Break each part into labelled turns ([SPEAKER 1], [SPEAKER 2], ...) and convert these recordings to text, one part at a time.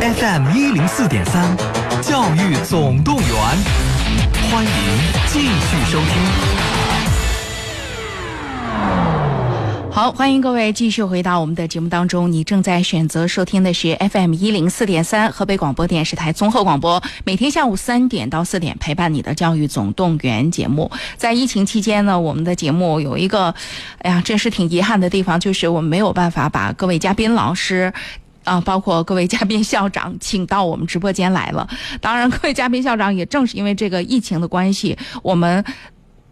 [SPEAKER 1] FM 一零四点三，教育总动员，欢迎继续收听。
[SPEAKER 2] 好，欢迎各位继续回到我们的节目当中。你正在选择收听的是 FM 一零四点三河北广播电视台综合广播，每天下午三点到四点陪伴你的教育总动员节目。在疫情期间呢，我们的节目有一个，哎呀，真是挺遗憾的地方，就是我们没有办法把各位嘉宾老师。啊，包括各位嘉宾校长，请到我们直播间来了。当然，各位嘉宾校长也正是因为这个疫情的关系，我们。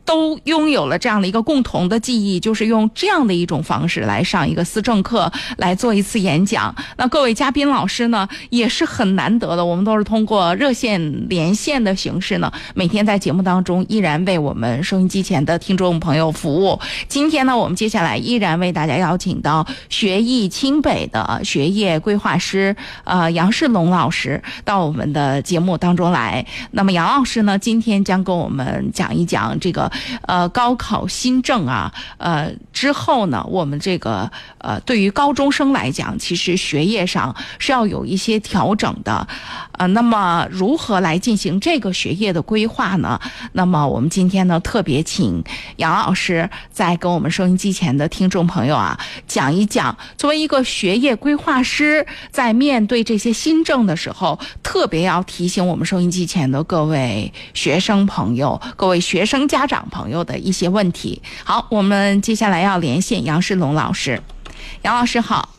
[SPEAKER 2] 都拥有了这样的一个共同的记忆，就是用这样的一种方式来上一个思政课，来做一次演讲。那各位嘉宾老师呢，也是很难得的。我们都是通过热线连线的形式呢，每天在节目当中依然为我们收音机前的听众朋友服务。今天呢，我们接下来依然为大家邀请到学艺清北的学业规划师呃杨世龙老师到我们的节目当中来。那么杨老师呢，今天将跟我们讲一讲这个。呃，高考新政啊，呃之后呢，我们这个呃，对于高中生来讲，其实学业上是要有一些调整的，呃，那么如何来进行这个学业的规划呢？那么我们今天呢，特别请杨老师在跟我们收音机前的听众朋友啊，讲一讲，作为一个学业规划师，在面对这些新政的时候，特别要提醒我们收音机前的各位学生朋友、各位学生家长。朋友的一些问题。好，我们接下来要连线杨世龙老师。杨老师好。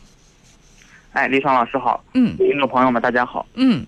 [SPEAKER 3] 哎，李爽老师好。
[SPEAKER 2] 嗯。
[SPEAKER 3] 听众朋友们，大家好。
[SPEAKER 2] 嗯。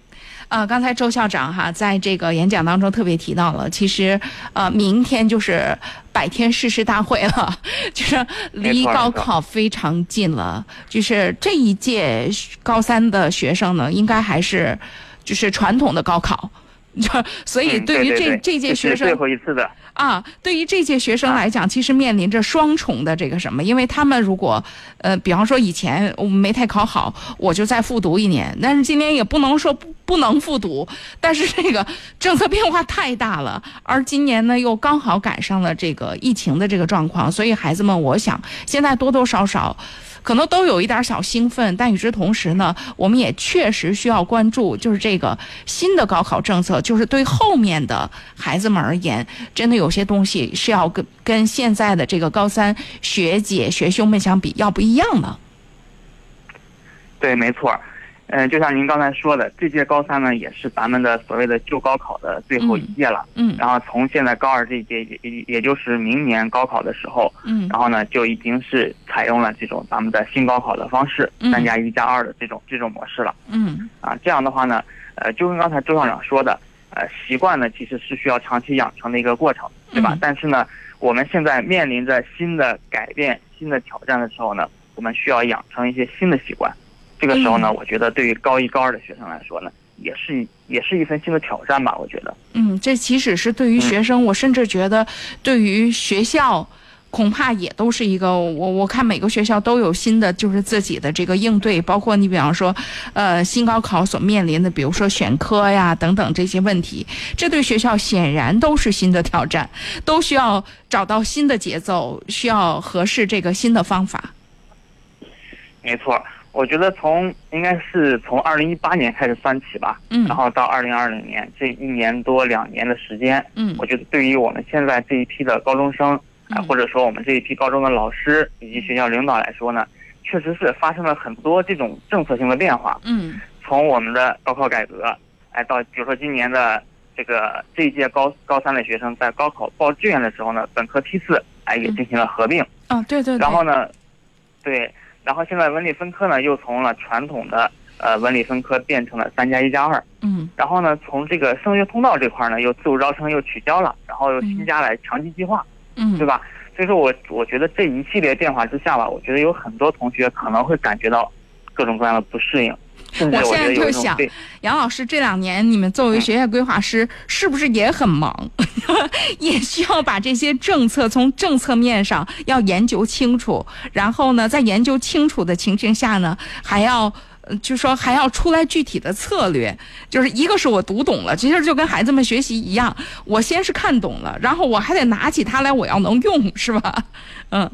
[SPEAKER 2] 呃，刚才周校长哈在这个演讲当中特别提到了，其实呃，明天就是百天誓师大会了，就是离高考非常近了。就是这一届高三的学生呢，应该还是就是传统的高考。就所以，对于这这届学生，
[SPEAKER 3] 最后一次的
[SPEAKER 2] 啊，对于这届学生来讲，其实面临着双重的这个什么？因为他们如果呃，比方说以前我没太考好，我就再复读一年，但是今年也不能说不不能复读，但是这个政策变化太大了，而今年呢又刚好赶上了这个疫情的这个状况，所以孩子们，我想现在多多少少。可能都有一点小兴奋，但与之同时呢，我们也确实需要关注，就是这个新的高考政策，就是对后面的孩子们而言，真的有些东西是要跟跟现在的这个高三学姐学兄们相比，要不一样的。
[SPEAKER 3] 对，没错。嗯，就像您刚才说的，这届高三呢，也是咱们的所谓的旧高考的最后一届了。
[SPEAKER 2] 嗯。
[SPEAKER 3] 然后从现在高二这一届，也也也就是明年高考的时候。
[SPEAKER 2] 嗯。
[SPEAKER 3] 然后呢，就已经是采用了这种咱们的新高考的方式，三加一加二的这种这种模式了。
[SPEAKER 2] 嗯。
[SPEAKER 3] 啊，这样的话呢，呃，就跟刚才周校长说的，呃，习惯呢其实是需要长期养成的一个过程，对吧？但是呢，我们现在面临着新的改变、新的挑战的时候呢，我们需要养成一些新的习惯。这个时候呢，我觉得对于高一高二的学生来说呢，也是也是一份新的挑战吧。我觉得，
[SPEAKER 2] 嗯，这其实是对于学生，我甚至觉得对于学校，恐怕也都是一个。我我看每个学校都有新的，就是自己的这个应对，包括你比方说，呃，新高考所面临的，比如说选科呀等等这些问题，这对学校显然都是新的挑战，都需要找到新的节奏，需要合适这个新的方法。
[SPEAKER 3] 没错。我觉得从应该是从二零一八年开始算起吧，
[SPEAKER 2] 嗯，
[SPEAKER 3] 然后到二零二零年这一年多两年的时间，
[SPEAKER 2] 嗯，
[SPEAKER 3] 我觉得对于我们现在这一批的高中生，啊，或者说我们这一批高中的老师以及学校领导来说呢，确实是发生了很多这种政策性的变化，
[SPEAKER 2] 嗯，
[SPEAKER 3] 从我们的高考改革，哎，到比如说今年的这个这一届高高三的学生在高考报志愿的时候呢，本科批次哎也进行了合并，
[SPEAKER 2] 啊，对对，
[SPEAKER 3] 然后呢，对。然后现在文理分科呢，又从了传统的呃文理分科变成了三加一加二。
[SPEAKER 2] 嗯。
[SPEAKER 3] 然后呢，从这个升学通道这块呢，又自主招生又取消了，然后又新加了强基计划。
[SPEAKER 2] 嗯。
[SPEAKER 3] 对吧？所以说我我觉得这一系列变化之下吧，我觉得有很多同学可能会感觉到各种各样的不适应。
[SPEAKER 2] 我现在就想，杨老师这两年你们作为学业规划师，是不是也很忙？也需要把这些政策从政策面上要研究清楚，然后呢，在研究清楚的情形下呢，还要就说还要出来具体的策略。就是一个是我读懂了，其实就跟孩子们学习一样，我先是看懂了，然后我还得拿起它来，我要能用，是吧？嗯，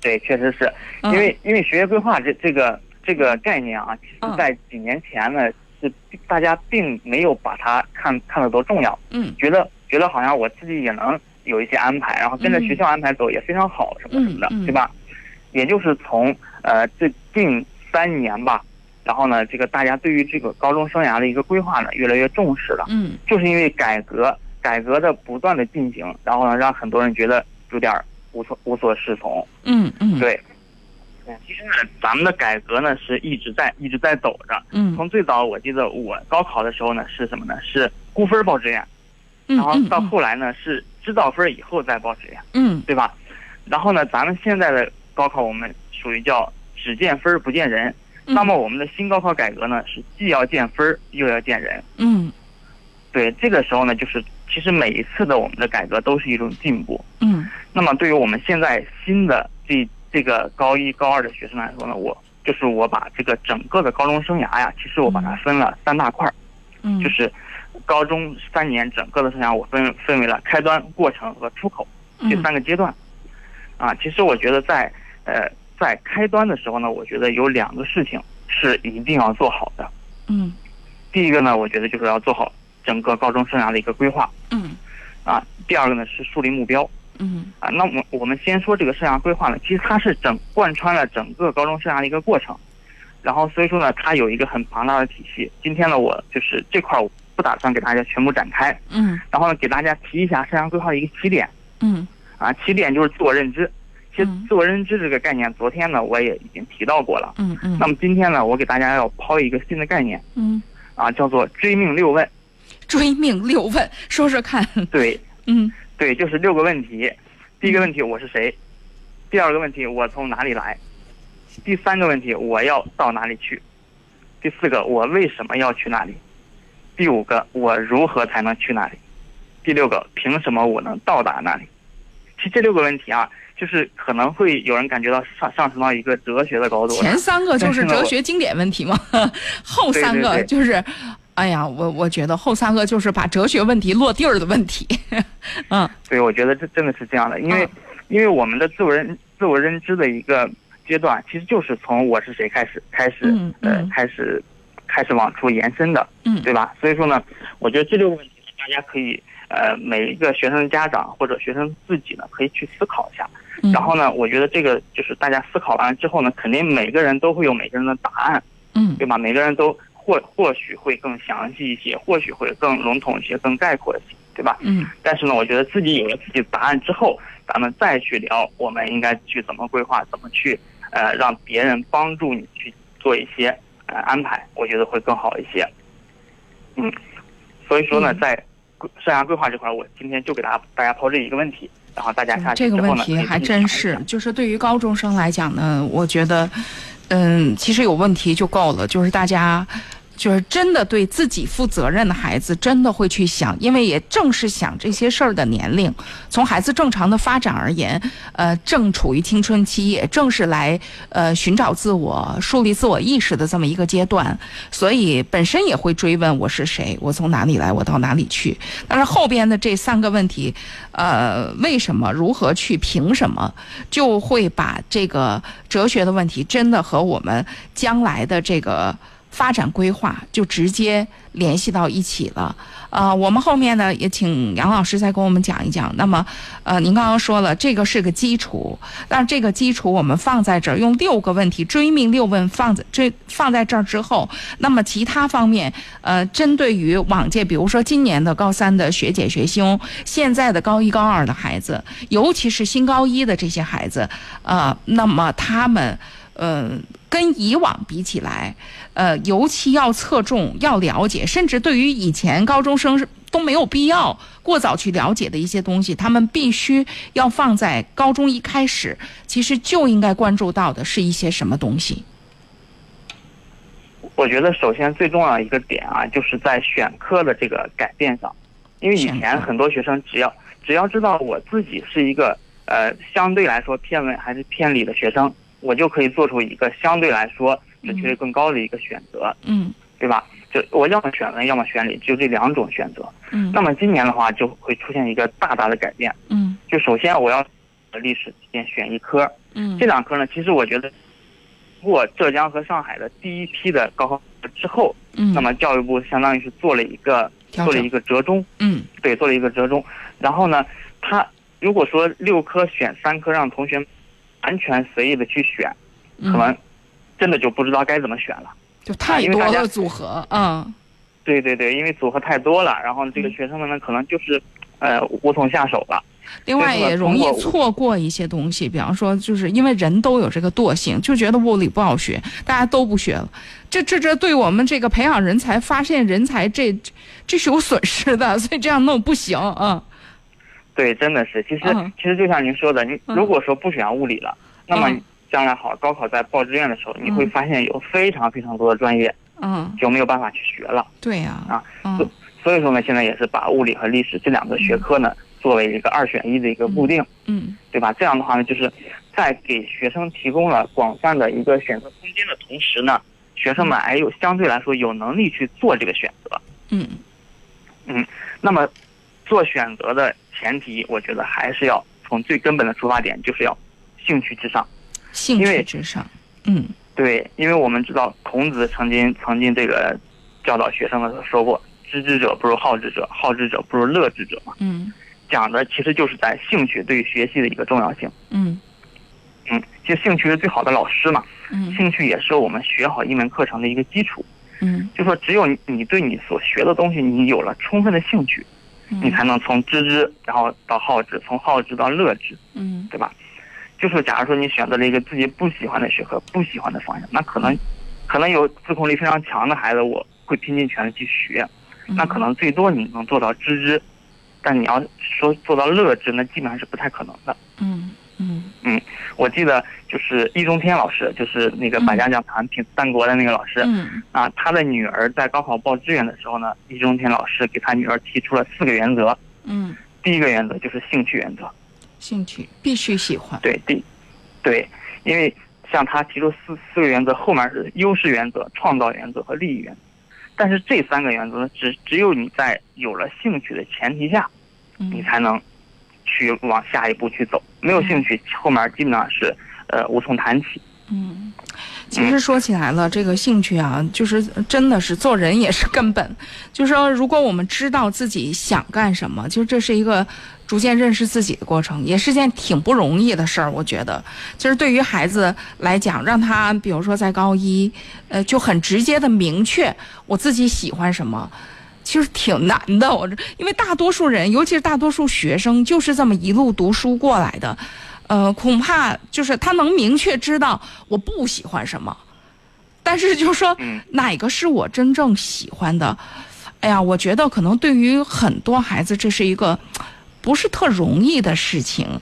[SPEAKER 3] 对，确实是因为因为学业规划这这个。这个概念啊，其实在几年前呢，是大家并没有把它看看得多重要，
[SPEAKER 2] 嗯
[SPEAKER 3] 觉得觉得好像我自己也能有一些安排，然后跟着
[SPEAKER 2] 嗯
[SPEAKER 3] 学校安排走也非常好，什么什么的，对吧？也就是从呃这近三年吧，然后呢，这个大家对于这个高中生涯的一个规划呢，越来越重视了。
[SPEAKER 2] 嗯
[SPEAKER 3] 就是因为改革，改革的不断的进行，然后呢，让很多人觉得有点儿无所无所适从。
[SPEAKER 2] 嗯嗯，
[SPEAKER 3] 对，嗯，其实呢，咱们的改革呢是一直在一直在走着。
[SPEAKER 2] 嗯
[SPEAKER 3] 从最早我记得我高考的时候呢是什么呢？是估分报志愿，
[SPEAKER 2] 嗯
[SPEAKER 3] 然后到后来呢是知道分以后再报志愿，
[SPEAKER 2] 嗯
[SPEAKER 3] 对吧？然后呢，咱们现在的高考我们属于叫只见分儿不见人。
[SPEAKER 2] 嗯
[SPEAKER 3] 那么我们的新高考改革呢是既要见分儿又要见人。
[SPEAKER 2] 嗯
[SPEAKER 3] 对，这个时候呢，就是其实每一次的我们的改革都是一种进步。
[SPEAKER 2] 嗯
[SPEAKER 3] 那么对于我们现在新的这这个高一高二的学生来说呢，我就是我把这个整个的高中生涯呀，其实我把它分了三大块儿，
[SPEAKER 2] 嗯，
[SPEAKER 3] 就是高中三年整个的生涯，我分分为了开端、过程和出口这
[SPEAKER 2] 嗯
[SPEAKER 3] 三个阶段。啊，其实我觉得在呃在开端的时候呢，我觉得有两个事情是一定要做好的。
[SPEAKER 2] 嗯
[SPEAKER 3] 第一个呢，我觉得就是要做好整个高中生涯的一个规划
[SPEAKER 2] 嗯
[SPEAKER 3] 啊。第二个呢是树立目标。
[SPEAKER 2] 嗯
[SPEAKER 3] 啊，那我我们先说这个生涯规划呢，其实它是整贯穿了整个高中生涯的一个过程，然后所以说呢，它有一个很庞大的体系。今天呢，我就是这块儿我不打算给大家全部展开，
[SPEAKER 2] 嗯
[SPEAKER 3] 然后呢，给大家提一下生涯规划的一个起点
[SPEAKER 2] 嗯
[SPEAKER 3] 啊，起点就是自我认知。其实
[SPEAKER 2] 嗯
[SPEAKER 3] 自我认知这个概念，昨天呢我也已经提到过了。
[SPEAKER 2] 嗯嗯，
[SPEAKER 3] 那么今天呢，我给大家要抛一个新的概念
[SPEAKER 2] 嗯，
[SPEAKER 3] 啊，叫做追命六问。
[SPEAKER 2] 追命六问，说说看，
[SPEAKER 3] 对，
[SPEAKER 2] 嗯
[SPEAKER 3] 对，就是六个问题。第一个问题我是谁？第二个问题我从哪里来？第三个问题我要到哪里去？第四个我为什么要去那里？第五个我如何才能去那里？第六个凭什么我能到达那里？其实这六个问题啊，就是可能会有人感觉到上上升到一个哲学的高度了。
[SPEAKER 2] 前三个就是哲学经典问题嘛，后三个就是，哎呀，我我觉得后三个就是把哲学问题落地儿的问题，嗯。
[SPEAKER 3] 对，我觉得这真的是这样的，因为、
[SPEAKER 2] 嗯。
[SPEAKER 3] 因为我们的自我认自我认知的一个阶段，其实就是从我是谁开始开始、
[SPEAKER 2] 嗯
[SPEAKER 3] 呃
[SPEAKER 2] 嗯。
[SPEAKER 3] 开始开始往出延伸的，
[SPEAKER 2] 嗯。
[SPEAKER 3] 对吧？所以说呢，我觉得这六个问题大家可以呃每一个学生的家长或者学生自己呢可以去思考一下。
[SPEAKER 2] 嗯，
[SPEAKER 3] 然后呢，我觉得这个就是大家思考完了之后呢，肯定每个人都会有每个人的答案，
[SPEAKER 2] 嗯。
[SPEAKER 3] 对吧？每个人都或或许会更详细一些，或许会更笼统一些，更概括一些，对吧？
[SPEAKER 2] 嗯
[SPEAKER 3] 但是呢，我觉得自己有了自己的答案之后，咱们再去聊我们应该去怎么规划，怎么去呃让别人帮助你去做一些呃安排，我觉得会更好一些。嗯，所以说呢，
[SPEAKER 2] 嗯
[SPEAKER 3] 在生涯规划这块儿，我今天就给大家大家抛这一个问题，然后大家下去
[SPEAKER 2] 这个问题还真是，就是对于高中生来讲呢，我觉得，嗯，其实有问题就够了，就是大家。就是真的对自己负责任的孩子，真的会去想，因为也正是想这些事儿的年龄，从孩子正常的发展而言，呃，正处于青春期，也正是来呃寻找自我、树立自我意识的这么一个阶段，所以本身也会追问我是谁，我从哪里来，我到哪里去。但是后边的这三个问题，呃，为什么、如何去、凭什么，就会把这个哲学的问题，真的和我们将来的这个发展规划就直接联系到一起了。呃，我们后面呢也请杨老师再跟我们讲一讲。那么，呃，您刚刚说了这个是个基础，但这个基础我们放在这儿，用六个问题追命六问放在这放在这儿之后，那么其他方面，呃，针对于往届，比如说今年的高三的学姐学兄，现在的高一高二的孩子，尤其是新高一的这些孩子，呃，那么他们，呃，跟以往比起来，呃，尤其要侧重、要了解，甚至对于以前高中生都没有必要过早去了解的一些东西，他们必须要放在高中一开始，其实就应该关注到的是一些什么东西。
[SPEAKER 3] 我觉得首先最重要的一个点啊，就是在选科的这个改变上，因为以
[SPEAKER 2] 选
[SPEAKER 3] 前很多学生只要只要知道我自己是一个呃相对来说偏文还是偏理的学生，我就可以做出一个相对来说准确率更高的一个选择，
[SPEAKER 2] 嗯
[SPEAKER 3] 对吧？就我要么选文，要么选理，就这两种选择。
[SPEAKER 2] 嗯
[SPEAKER 3] 那么今年的话，就会出现一个大大的改变。
[SPEAKER 2] 嗯
[SPEAKER 3] 就首先我要历史先选一科，
[SPEAKER 2] 嗯
[SPEAKER 3] 这两科呢，其实我觉得，过浙江和上海的第一批的高考之之后，
[SPEAKER 2] 嗯，
[SPEAKER 3] 那么教育部相当于是做了一个做了一个折中，
[SPEAKER 2] 嗯
[SPEAKER 3] 对，做了一个折中。然后呢，他如果说六科选三科，让同学完全随意的去选，
[SPEAKER 2] 嗯
[SPEAKER 3] 可能真的就不知道该怎么选了。
[SPEAKER 2] 就太多
[SPEAKER 3] 因为大家
[SPEAKER 2] 了组合，嗯
[SPEAKER 3] 对对对，因为组合太多了，然后这个
[SPEAKER 2] 嗯
[SPEAKER 3] 学生们呢，可能就是呃无从下手了。
[SPEAKER 2] 另外也容易错过一些东西，比方说，就是因为人都有这个惰性，就觉得物理不好学，大家都不学了。这这这对我们这个培养人才、发现人才，这这是有损失的，所以这样弄不行啊。
[SPEAKER 3] 对，真的是，其实、
[SPEAKER 2] 嗯。
[SPEAKER 3] 其实就像您说的，你
[SPEAKER 2] 嗯。
[SPEAKER 3] 如果说不选物理了，那么
[SPEAKER 2] 嗯。
[SPEAKER 3] 将来好高考在报志愿的时候，你会
[SPEAKER 2] 嗯。
[SPEAKER 3] 发现有非常非常多的专业
[SPEAKER 2] 嗯，
[SPEAKER 3] 就没有办法去学了。
[SPEAKER 2] 对呀、
[SPEAKER 3] 啊
[SPEAKER 2] 所
[SPEAKER 3] 所以说呢，现在也是把物理和历史这两个学科呢作为一个二选一的一个固定，
[SPEAKER 2] 嗯。
[SPEAKER 3] 对吧？这样的话呢，就是在给学生提供了广泛的一个选择空间的同时呢，学生们还有相对来说有能力去做这个选择。
[SPEAKER 2] 嗯。
[SPEAKER 3] 嗯那么，做选择的前提，我觉得还是要从最根本的出发点，就是要兴趣至上。
[SPEAKER 2] 兴趣至上，嗯
[SPEAKER 3] 对，因为我们知道孔子曾经曾经这个教导学生的时候说过：“知之者不如好之者，好之者不如乐之者。”嘛，
[SPEAKER 2] 嗯
[SPEAKER 3] 讲的其实就是在兴趣对于学习的一个重要性。
[SPEAKER 2] 嗯
[SPEAKER 3] 嗯，其实兴趣是最好的老师嘛，
[SPEAKER 2] 嗯
[SPEAKER 3] 兴趣也是我们学好一门课程的一个基础。
[SPEAKER 2] 嗯
[SPEAKER 3] 就说只有你你对你所学的东西，你有了充分的兴趣，
[SPEAKER 2] 嗯，
[SPEAKER 3] 你才能从知之，然后到好之，从好之到乐之，
[SPEAKER 2] 嗯
[SPEAKER 3] 对吧？就是假如说你选择了一个自己不喜欢的学科、不喜欢的方向，那可能可能有自控力非常强的孩子，我会拼尽全力去学，
[SPEAKER 2] 嗯
[SPEAKER 3] 那可能最多你能做到知之，但你要说做到乐之，那基本上是不太可能的。
[SPEAKER 2] 嗯嗯。
[SPEAKER 3] 嗯我记得就是易中天老师，就是那个百家讲坛评三国的那个老师、
[SPEAKER 2] 嗯。
[SPEAKER 3] 啊，他的女儿在高考报志愿的时候呢，易中天老师给他女儿提出了四个原则。
[SPEAKER 2] 嗯，
[SPEAKER 3] 第一个原则就是兴趣原则，
[SPEAKER 2] 兴趣必须喜欢，
[SPEAKER 3] 对，第，对，因为像他提出四四个原则，后面是优势原则、创造原则和利益原则。但是这三个原则呢，只只有你在有了兴趣的前提下，你
[SPEAKER 2] 嗯
[SPEAKER 3] 才能去往下一步去走。没有兴趣，后面基本上是呃无从谈起。
[SPEAKER 2] 嗯，其实说起来了，这个兴趣啊，就是真的是做人也是根本。就是说，如果我们知道自己想干什么，就这是一个逐渐认识自己的过程，也是件挺不容易的事儿。我觉得，就是对于孩子来讲，让他比如说在高一，呃，就很直接的明确我自己喜欢什么。其实挺难的，我这因为大多数人，尤其是大多数学生，就是这么一路读书过来的，呃，恐怕就是他能明确知道我不喜欢什么，但是就是说
[SPEAKER 3] 嗯
[SPEAKER 2] 哪个是我真正喜欢的，哎呀，我觉得可能对于很多孩子这是一个不是特容易的事情。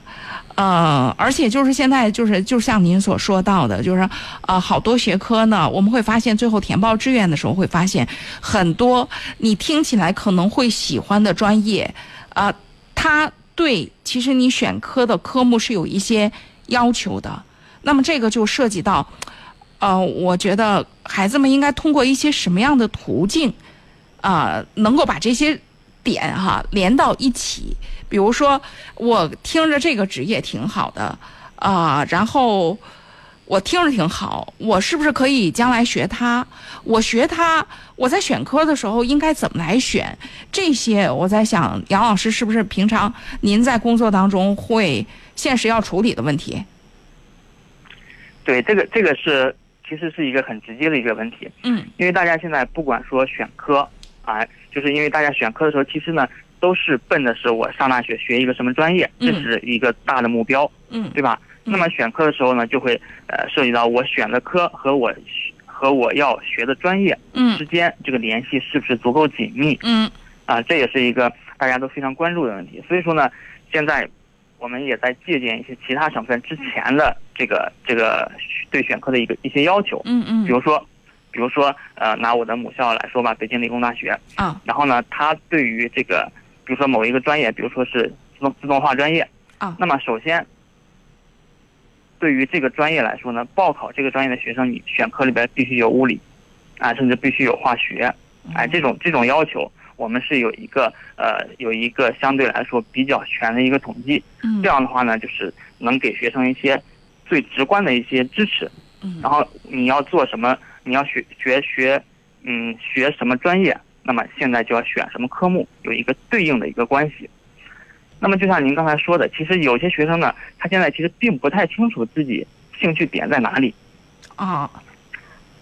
[SPEAKER 2] 呃，而且就是现在就是就像您所说到的，就是呃好多学科呢，我们会发现最后填报志愿的时候会发现很多你听起来可能会喜欢的专业，啊、它对其实你选科的科目是有一些要求的。那么这个就涉及到，呃，我觉得孩子们应该通过一些什么样的途径，啊、能够把这些点哈连到一起。比如说，我听着这个职业挺好的，啊、然后我听着挺好，我是不是可以将来学它？我学它，我在选科的时候应该怎么来选？这些我在想，杨老师是不是平常您在工作当中会现实要处理的问题？
[SPEAKER 3] 对，这个这个是其实是一个很直接的一个问题，
[SPEAKER 2] 嗯
[SPEAKER 3] 因为大家现在不管说选科啊，就是因为大家选科的时候，其实呢都是奔的是我上大学学一个什么专业，这
[SPEAKER 2] 嗯
[SPEAKER 3] 是一个大的目标，
[SPEAKER 2] 嗯
[SPEAKER 3] 对吧？
[SPEAKER 2] 嗯
[SPEAKER 3] 那么选科的时候呢，就会呃涉及到我选的科和我和我要学的专业
[SPEAKER 2] 嗯
[SPEAKER 3] 之间这个联系是不是足够紧密
[SPEAKER 2] 嗯
[SPEAKER 3] 啊？这也是一个大家都非常关注的问题。所以说呢，现在我们也在借鉴一些其他省份之前的这个这个对选科的一个一些要求，
[SPEAKER 2] 嗯嗯，
[SPEAKER 3] 比如说，比如说呃，拿我的母校来说吧，北京理工大学，
[SPEAKER 2] 啊。
[SPEAKER 3] 然后呢，它对于这个，比如说某一个专业，比如说是自动自动化专业，
[SPEAKER 2] 啊。
[SPEAKER 3] 那么首先，对于这个专业来说呢，报考这个专业的学生，你选科里边必须有物理，啊，甚至必须有化学，哎，这种这种要求，我们是有一个呃有一个相对来说比较全的一个统计，
[SPEAKER 2] 嗯。
[SPEAKER 3] 这样的话呢，就是能给学生一些最直观的一些支持。
[SPEAKER 2] 嗯。
[SPEAKER 3] 然后你要做什么？你要学学学嗯学什么专业，那么现在就要选什么科目，有一个对应的一个关系。那么就像您刚才说的，其实有些学生呢，他现在其实并不太清楚自己兴趣点在哪里。
[SPEAKER 2] 啊，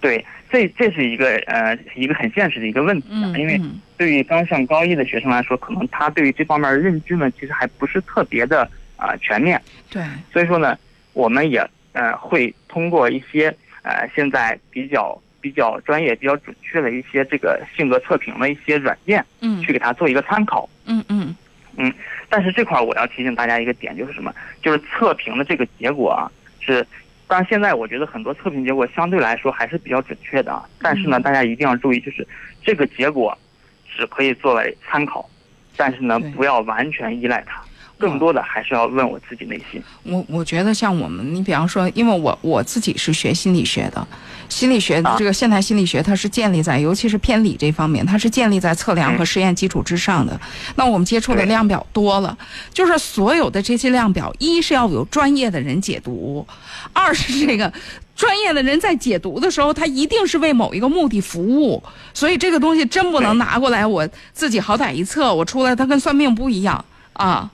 [SPEAKER 3] 对，这这是一个呃一个很现实的一个问题啊，因为对于刚上高一的学生来说，可能他对于这方面认知呢，其实还不是特别的啊全面。
[SPEAKER 2] 对，
[SPEAKER 3] 所以说呢，我们也呃会通过一些呃现在比较比较专业、比较准确的一些这个性格测评的一些软件，
[SPEAKER 2] 嗯，
[SPEAKER 3] 去给他做一个参考。
[SPEAKER 2] 嗯嗯
[SPEAKER 3] 嗯，但是这块我要提醒大家一个点，就是什么？就是测评的这个结果啊，是，当然现在我觉得很多测评结果相对来说还是比较准确的啊，但是呢，大家一定要注意，就是这个结果只可以作为参考，但是呢，不要完全依赖它。更多的还是要问我自己内心。
[SPEAKER 2] 我我觉得像我们，你比方说，因为我我自己是学心理学的，心理学这个现代心理学，它是建立在尤其是偏理这方面，它是建立在测量和实验基础之上的。那我们接触的量表多了，就是所有的这些量表，一是要有专业的人解读，二是这个专业的人在解读的时候，他一定是为某一个目的服务。所以这个东西真不能拿过来，我自己好歹一测，我出来它跟算命不一样啊。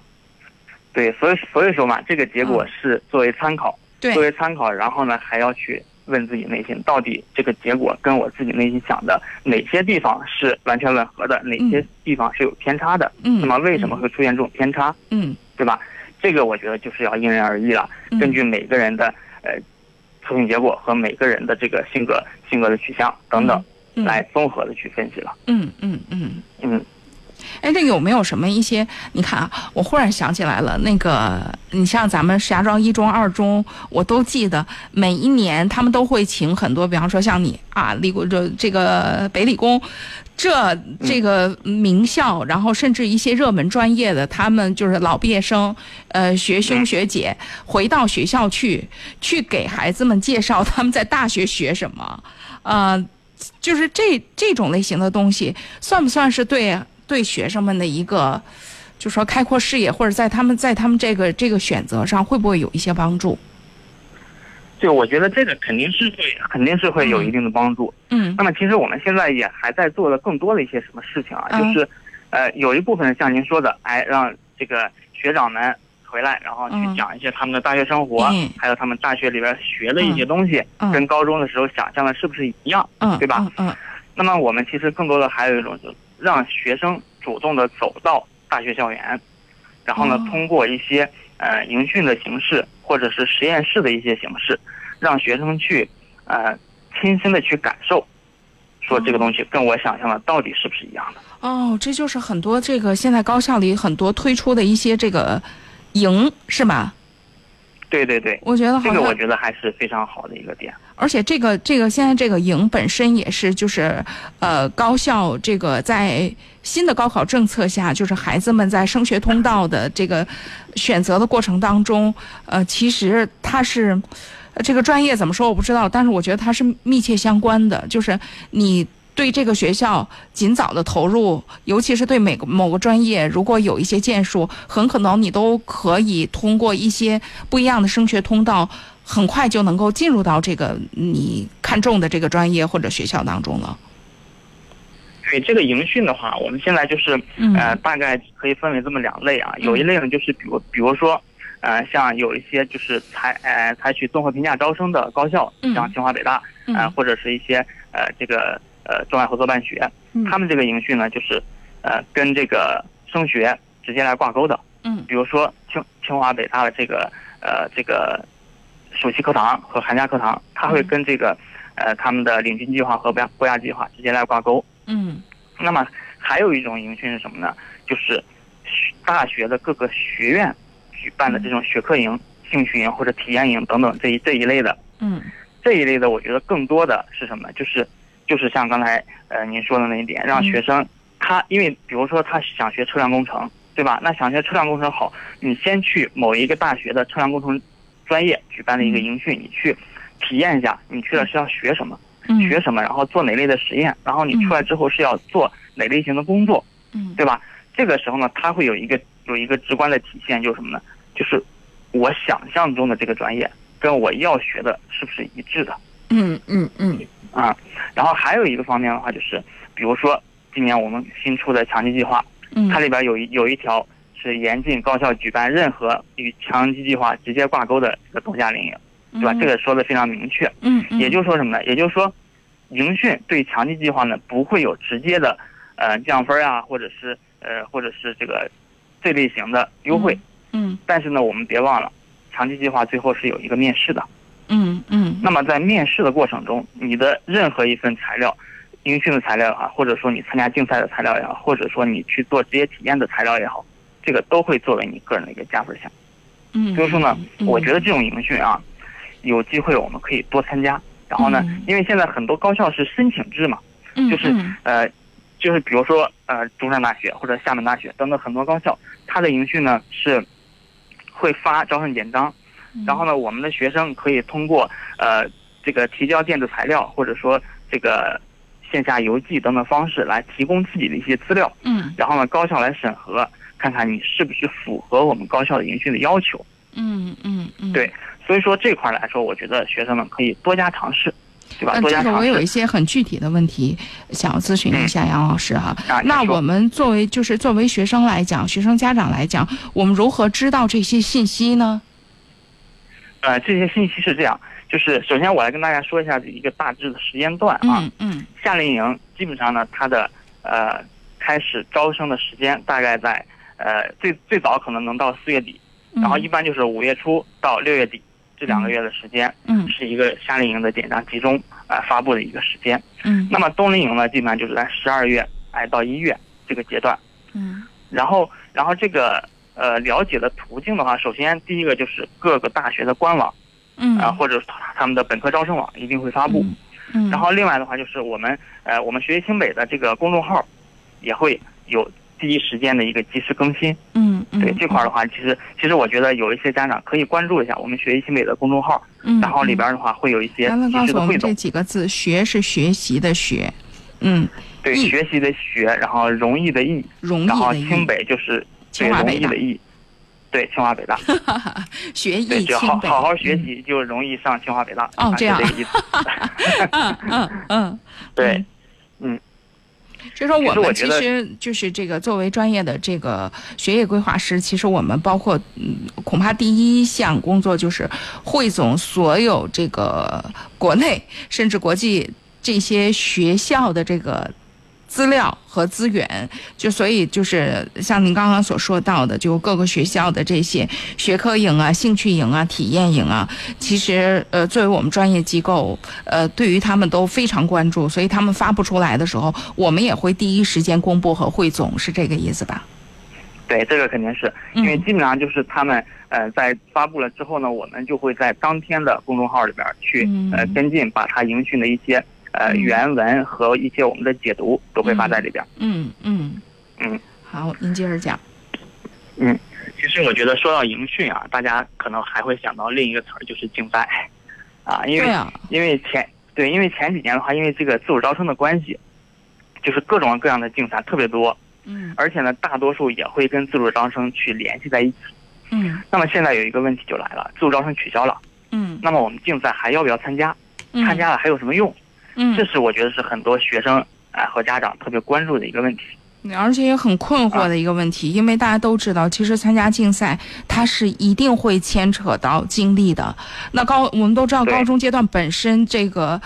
[SPEAKER 3] 对，所以所以说嘛，这个结果是作为参考，
[SPEAKER 2] 对，
[SPEAKER 3] 作为参考，然后呢，还要去问自己内心，到底这个结果跟我自己内心想的哪些地方是完全吻合的，哪些地方是有偏差的？
[SPEAKER 2] 嗯，
[SPEAKER 3] 那么为什么会出现这种偏差？
[SPEAKER 2] 嗯，
[SPEAKER 3] 对吧？这个我觉得就是要因人而异了，根据每个人的呃测评结果和每个人的这个性格、性格的取向等等，来综合的去分析了。
[SPEAKER 2] 嗯嗯嗯
[SPEAKER 3] 嗯。
[SPEAKER 2] 哎，这有没有什么一些？你看啊，我忽然想起来了，那个你像咱们石家庄一中、二中，我都记得，每一年他们都会请很多，比方说像你啊，理工这这个北理工，这这个名校，然后甚至一些热门专业的，他们就是老毕业生，呃，学兄学姐回到学校去，去给孩子们介绍他们在大学学什么，呃，就是这这种类型的东西，算不算是对？对学生们的一个，就说开阔视野，或者在他们在他们这个这个选择上，会不会有一些帮助？
[SPEAKER 3] 对我觉得这个肯定是会，肯定是会有一定的帮助。
[SPEAKER 2] 嗯。
[SPEAKER 3] 那么其实我们现在也还在做的更多的一些什么事情啊？就是，呃，有一部分像您说的，哎，让这个学长们回来，然后去讲一些他们的大学生活，还有他们大学里边学的一些东西，跟高中的时候想象的是不是一样？
[SPEAKER 2] 嗯，
[SPEAKER 3] 对吧？
[SPEAKER 2] 嗯。
[SPEAKER 3] 那么我们其实更多的还有一种就。让学生主动的走到大学校园，然后呢，通过一些呃营训的形式，或者是实验室的一些形式，让学生去呃亲身的去感受，说这个东西跟我想象的到底是不是一样的？
[SPEAKER 2] 哦，这就是很多这个现在高校里很多推出的一些这个营，是吧？
[SPEAKER 3] 对对对，
[SPEAKER 2] 我觉得
[SPEAKER 3] 这个我觉得还是非常好的一个点。
[SPEAKER 2] 而且这个这个现在这个营本身也是就是，呃，高校这个在新的高考政策下，就是孩子们在升学通道的这个选择的过程当中，呃，其实它是这个专业怎么说我不知道，但是我觉得它是密切相关的，就是你。对这个学校尽早的投入，尤其是对每个某个专业，如果有一些建树，很可能你都可以通过一些不一样的升学通道，很快就能够进入到这个你看中的这个专业或者学校当中了。
[SPEAKER 3] 对这个营训的话，我们现在就是呃，大概可以分为这么两类啊。有一类呢，就是比如比如说，呃，像有一些就是采呃采取综合评价招生的高校，像清华北大，
[SPEAKER 2] 呃，
[SPEAKER 3] 或者是一些呃这个。呃，中外合作办学，他们这个营训呢，就是呃，跟这个升学直接来挂钩的。
[SPEAKER 2] 嗯，
[SPEAKER 3] 比如说清清华北大的这个呃这个暑期课堂和寒假课堂，它会跟这个呃他们的领军计划和国国家计划直接来挂钩。
[SPEAKER 2] 嗯，
[SPEAKER 3] 那么还有一种营训是什么呢？就是大学的各个学院举办的这种学科营、兴趣营或者体验营等等这一这一类的。
[SPEAKER 2] 嗯，
[SPEAKER 3] 这一类的，我觉得更多的是什么？就是。就是像刚才呃您说的那一点，让学生他因为比如说他想学车辆工程，对吧？那想学车辆工程好，你先去某一个大学的车辆工程专业举办的一个营训，你去体验一下，你去了是要学什么，学什么，然后做哪类的实验，然后你出来之后是要做哪类型的工作，对吧？这个时候呢，他会有一个有一个直观的体现，就是什么呢？就是我想象中的这个专业跟我要学的是不是一致的？
[SPEAKER 2] 嗯嗯嗯
[SPEAKER 3] 啊。然后还有一个方面的话，就是比如说今年我们新出的强基计划，
[SPEAKER 2] 嗯，
[SPEAKER 3] 它里边有一有一条是严禁高校举办任何与强基计划直接挂钩的这个冬夏令营，对吧？这个说的非常明确。
[SPEAKER 2] 嗯嗯，
[SPEAKER 3] 也就是说什么呢？也就是说，营训对强基计划呢不会有直接的呃降分啊，或者是呃或者是这个这类型的优惠。
[SPEAKER 2] 嗯
[SPEAKER 3] 但是呢，我们别忘了，强基计划最后是有一个面试的。
[SPEAKER 2] 嗯嗯
[SPEAKER 3] 那么在面试的过程中，你的任何一份材料，应训的材料也好，或者说你参加竞赛的材料也好，或者说你去做职业体验的材料也好，这个都会作为你个人的一个加分项。
[SPEAKER 2] 嗯，
[SPEAKER 3] 所以说呢，
[SPEAKER 2] 嗯
[SPEAKER 3] 我觉得这种营训啊，有机会我们可以多参加。然后呢
[SPEAKER 2] 嗯，
[SPEAKER 3] 因为现在很多高校是申请制嘛，
[SPEAKER 2] 嗯
[SPEAKER 3] 就是
[SPEAKER 2] 嗯
[SPEAKER 3] 呃，就是比如说呃中山大学或者厦门大学等等很多高校，它的营训呢是会发招生简章，
[SPEAKER 2] 嗯
[SPEAKER 3] 然后呢，我们的学生可以通过呃这个提交电子材料或者说这个线下邮寄等等方式来提供自己的一些资料，
[SPEAKER 2] 嗯
[SPEAKER 3] 然后呢高校来审核，看看你是不是符合我们高校的营训的要求。
[SPEAKER 2] 嗯嗯嗯，
[SPEAKER 3] 对所以说这块儿来说，我觉得学生们可以多加尝试，对吧？
[SPEAKER 2] 呃，
[SPEAKER 3] 多加尝
[SPEAKER 2] 这个我有一。些很具体的问题想要咨询一下杨老师哈。那我们作为就是作为学生来讲，学生家长来讲，我们如何知道这些信息呢？
[SPEAKER 3] 呃这些信息是这样，就是首先我来跟大家说一下一个大致的时间段啊。
[SPEAKER 2] 嗯嗯
[SPEAKER 3] 夏令营基本上呢，它的呃开始招生的时间大概在呃最最早可能能到四月底，
[SPEAKER 2] 嗯，
[SPEAKER 3] 然后一般就是五月初到六月底这两个月的时间，
[SPEAKER 2] 嗯
[SPEAKER 3] 是一个夏令营的简章集中呃发布的一个时间。
[SPEAKER 2] 嗯
[SPEAKER 3] 那么冬令营呢，基本上就是在十二月哎到一月这个阶段。
[SPEAKER 2] 嗯
[SPEAKER 3] 然后然后这个呃了解的途径的话，首先第一个就是各个大学的官网
[SPEAKER 2] 嗯。
[SPEAKER 3] 啊、或者他们的本科招生网一定会发布。
[SPEAKER 2] 嗯，
[SPEAKER 3] 然后另外的话就是我们呃我们学习清北的这个公众号也会有第一时间的一个及时更新。
[SPEAKER 2] 嗯嗯。
[SPEAKER 3] 对这块儿的话，其实其实我觉得有一些家长可以关注一下我们学习清北的公众号，
[SPEAKER 2] 嗯，
[SPEAKER 3] 然后里边的话会有一些及时的汇总。
[SPEAKER 2] 几个字，学是学习的学，嗯，
[SPEAKER 3] 对，学习的学，然后容易的易，
[SPEAKER 2] 容易
[SPEAKER 3] 然后，清北就是对
[SPEAKER 2] 清华北大。
[SPEAKER 3] 对，清华北大，
[SPEAKER 2] 学
[SPEAKER 3] 对，
[SPEAKER 2] 艺清北，
[SPEAKER 3] 好好学习，就容易上清华北大。啊
[SPEAKER 2] 哦这样
[SPEAKER 3] 就这个意思。
[SPEAKER 2] 嗯嗯嗯，
[SPEAKER 3] 对，嗯
[SPEAKER 2] 就说我们其
[SPEAKER 3] 实
[SPEAKER 2] 就是这个作为专业的这个学业规划师，其实我们包括嗯，恐怕第一项工作就是汇总所有这个国内甚至国际这些学校的这个。资料和资源，就所以就是像您刚刚所说到的，就各个学校的这些学科营啊、兴趣营啊、体验营啊，其实呃，作为我们专业机构，呃，对于他们都非常关注，所以他们发布出来的时候，我们也会第一时间公布和汇总，是这个意思吧？
[SPEAKER 3] 对，这个肯定是。因为
[SPEAKER 2] 嗯
[SPEAKER 3] 基本上就是他们呃在发布了之后呢，我们就会在当天的公众号里边儿去
[SPEAKER 2] 嗯。
[SPEAKER 3] 呃跟进，把它营训的一些呃
[SPEAKER 2] 嗯。
[SPEAKER 3] 原文和一些我们的解读都会发在里边。
[SPEAKER 2] 嗯嗯
[SPEAKER 3] 嗯，
[SPEAKER 2] 好，您接着讲。
[SPEAKER 3] 嗯其实我觉得说到营训啊，大家可能还会想到另一个词儿，就是竞赛。啊，因为、
[SPEAKER 2] 啊，
[SPEAKER 3] 因为前对，因为前几年的话，因为这个自主招生的关系，就是各种各样的竞赛特别多，
[SPEAKER 2] 嗯。
[SPEAKER 3] 而且呢，大多数也会跟自主招生去联系在一起。
[SPEAKER 2] 嗯。
[SPEAKER 3] 那么现在有一个问题就来了，自主招生取消了，
[SPEAKER 2] 嗯。
[SPEAKER 3] 那么我们竞赛还要不要参加？
[SPEAKER 2] 嗯，
[SPEAKER 3] 参加了还有什么用？
[SPEAKER 2] 嗯
[SPEAKER 3] 这是我觉得是很多学生啊、和家长特别关注的一个问题。
[SPEAKER 2] 而且也很困惑的一个问题，因为大家都知道，其实参加竞赛它是一定会牵扯到精力的。那高我们都知道，高中阶段本身这个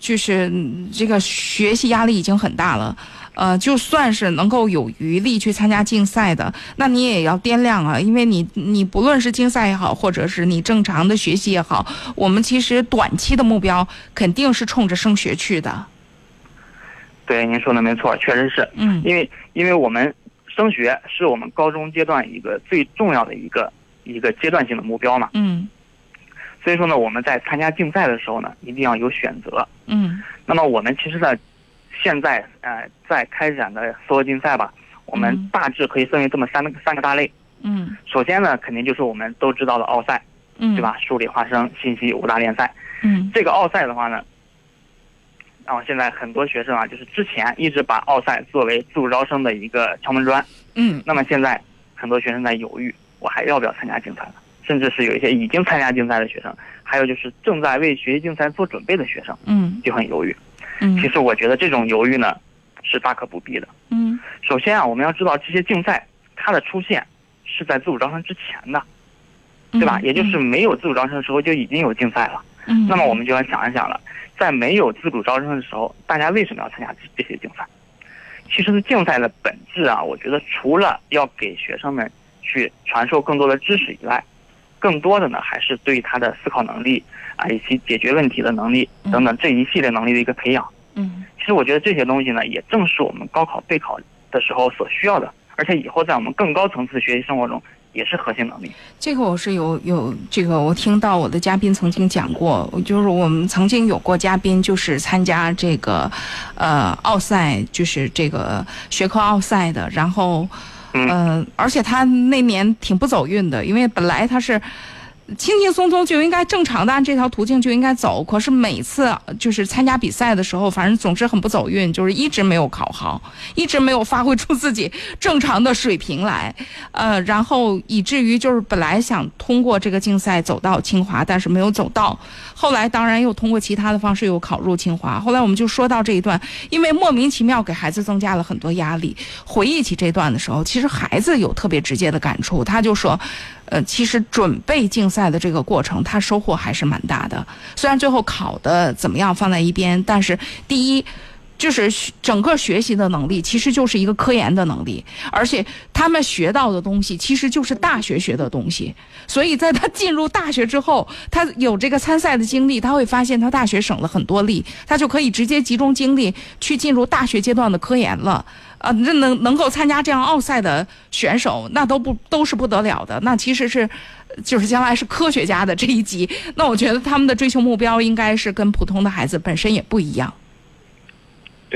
[SPEAKER 2] 就是嗯这个学习压力已经很大了。呃，就算是能够有余力去参加竞赛的，那你也要掂量啊，因为你你不论是竞赛也好，或者是你正常的学习也好，我们其实短期的目标肯定是冲着升学去的。
[SPEAKER 3] 对，您说的没错，确实是
[SPEAKER 2] 嗯
[SPEAKER 3] 因为因为我们升学是我们高中阶段一个最重要的一个一个阶段性的目标嘛。
[SPEAKER 2] 嗯
[SPEAKER 3] 所以说呢，我们在参加竞赛的时候呢，一定要有选择。
[SPEAKER 2] 嗯
[SPEAKER 3] 那么我们其实呢，现在呃在开展的所有竞赛吧，我们
[SPEAKER 2] 嗯
[SPEAKER 3] 大致可以分为这么三个三个大类。
[SPEAKER 2] 嗯
[SPEAKER 3] 首先呢，肯定就是我们都知道的奥赛，
[SPEAKER 2] 嗯，
[SPEAKER 3] 对？吧？数理化生、信息五大联赛。
[SPEAKER 2] 嗯
[SPEAKER 3] 这个奥赛的话呢，然后现在很多学生啊，就是之前一直把奥赛作为自主招生的一个敲门砖，
[SPEAKER 2] 嗯
[SPEAKER 3] 那么现在很多学生在犹豫，我还要不要参加竞赛了？甚至是有一些已经参加竞赛的学生，还有就是正在为学习竞赛做准备的学生，
[SPEAKER 2] 嗯
[SPEAKER 3] 就很犹豫。
[SPEAKER 2] 嗯
[SPEAKER 3] 其实我觉得这种犹豫呢，是大可不必的。
[SPEAKER 2] 嗯
[SPEAKER 3] 首先啊，我们要知道这些竞赛它的出现是在自主招生之前的，对吧？也就是没有自主招生的时候就已经有竞赛了。
[SPEAKER 2] 嗯，
[SPEAKER 3] 那么我们就要想一想了，在没有自主招生的时候，大家为什么要参加这这些竞赛？其实竞赛的本质啊，我觉得除了要给学生们去传授更多的知识以外，更多的呢还是对他的思考能力啊，以及解决问题的能力等等这一系列能力的一个培养。
[SPEAKER 2] 嗯
[SPEAKER 3] 其实我觉得这些东西呢，也正是我们高考备考的时候所需要的，而且以后在我们更高层次的学习生活中也是核心能力。
[SPEAKER 2] 这个我是有有这个，我听到我的嘉宾曾经讲过，就是我们曾经有过嘉宾就是参加这个，呃，奥赛，就是这个学科奥赛的，然后，
[SPEAKER 3] 嗯，
[SPEAKER 2] 而且他那年挺不走运的，因为本来他是。轻轻松松就应该正常的按这条途径就应该走，可是每次就是参加比赛的时候，反正总之很不走运，就是一直没有考好，一直没有发挥出自己正常的水平来，呃，然后以至于就是本来想通过这个竞赛走到清华，但是没有走到，后来当然又通过其他的方式又考入清华。后来我们就说到这一段，因为莫名其妙给孩子增加了很多压力。回忆起这段的时候，其实孩子有特别直接的感触，他就说。呃，其实准备竞赛的这个过程，他收获还是蛮大的。虽然最后考的怎么样放在一边，但是第一，就是整个学习的能力，其实就是一个科研的能力，而且他们学到的东西，其实就是大学学的东西。所以在他进入大学之后，他有这个参赛的经历，他会发现他大学省了很多力，他就可以直接集中精力去进入大学阶段的科研了。啊，这能能够参加这样奥赛的选手，那都不都是不得了的。那其实是，就是将来是科学家的这一级。那我觉得他们的追求目标应该是跟普通的孩子本身也不一样。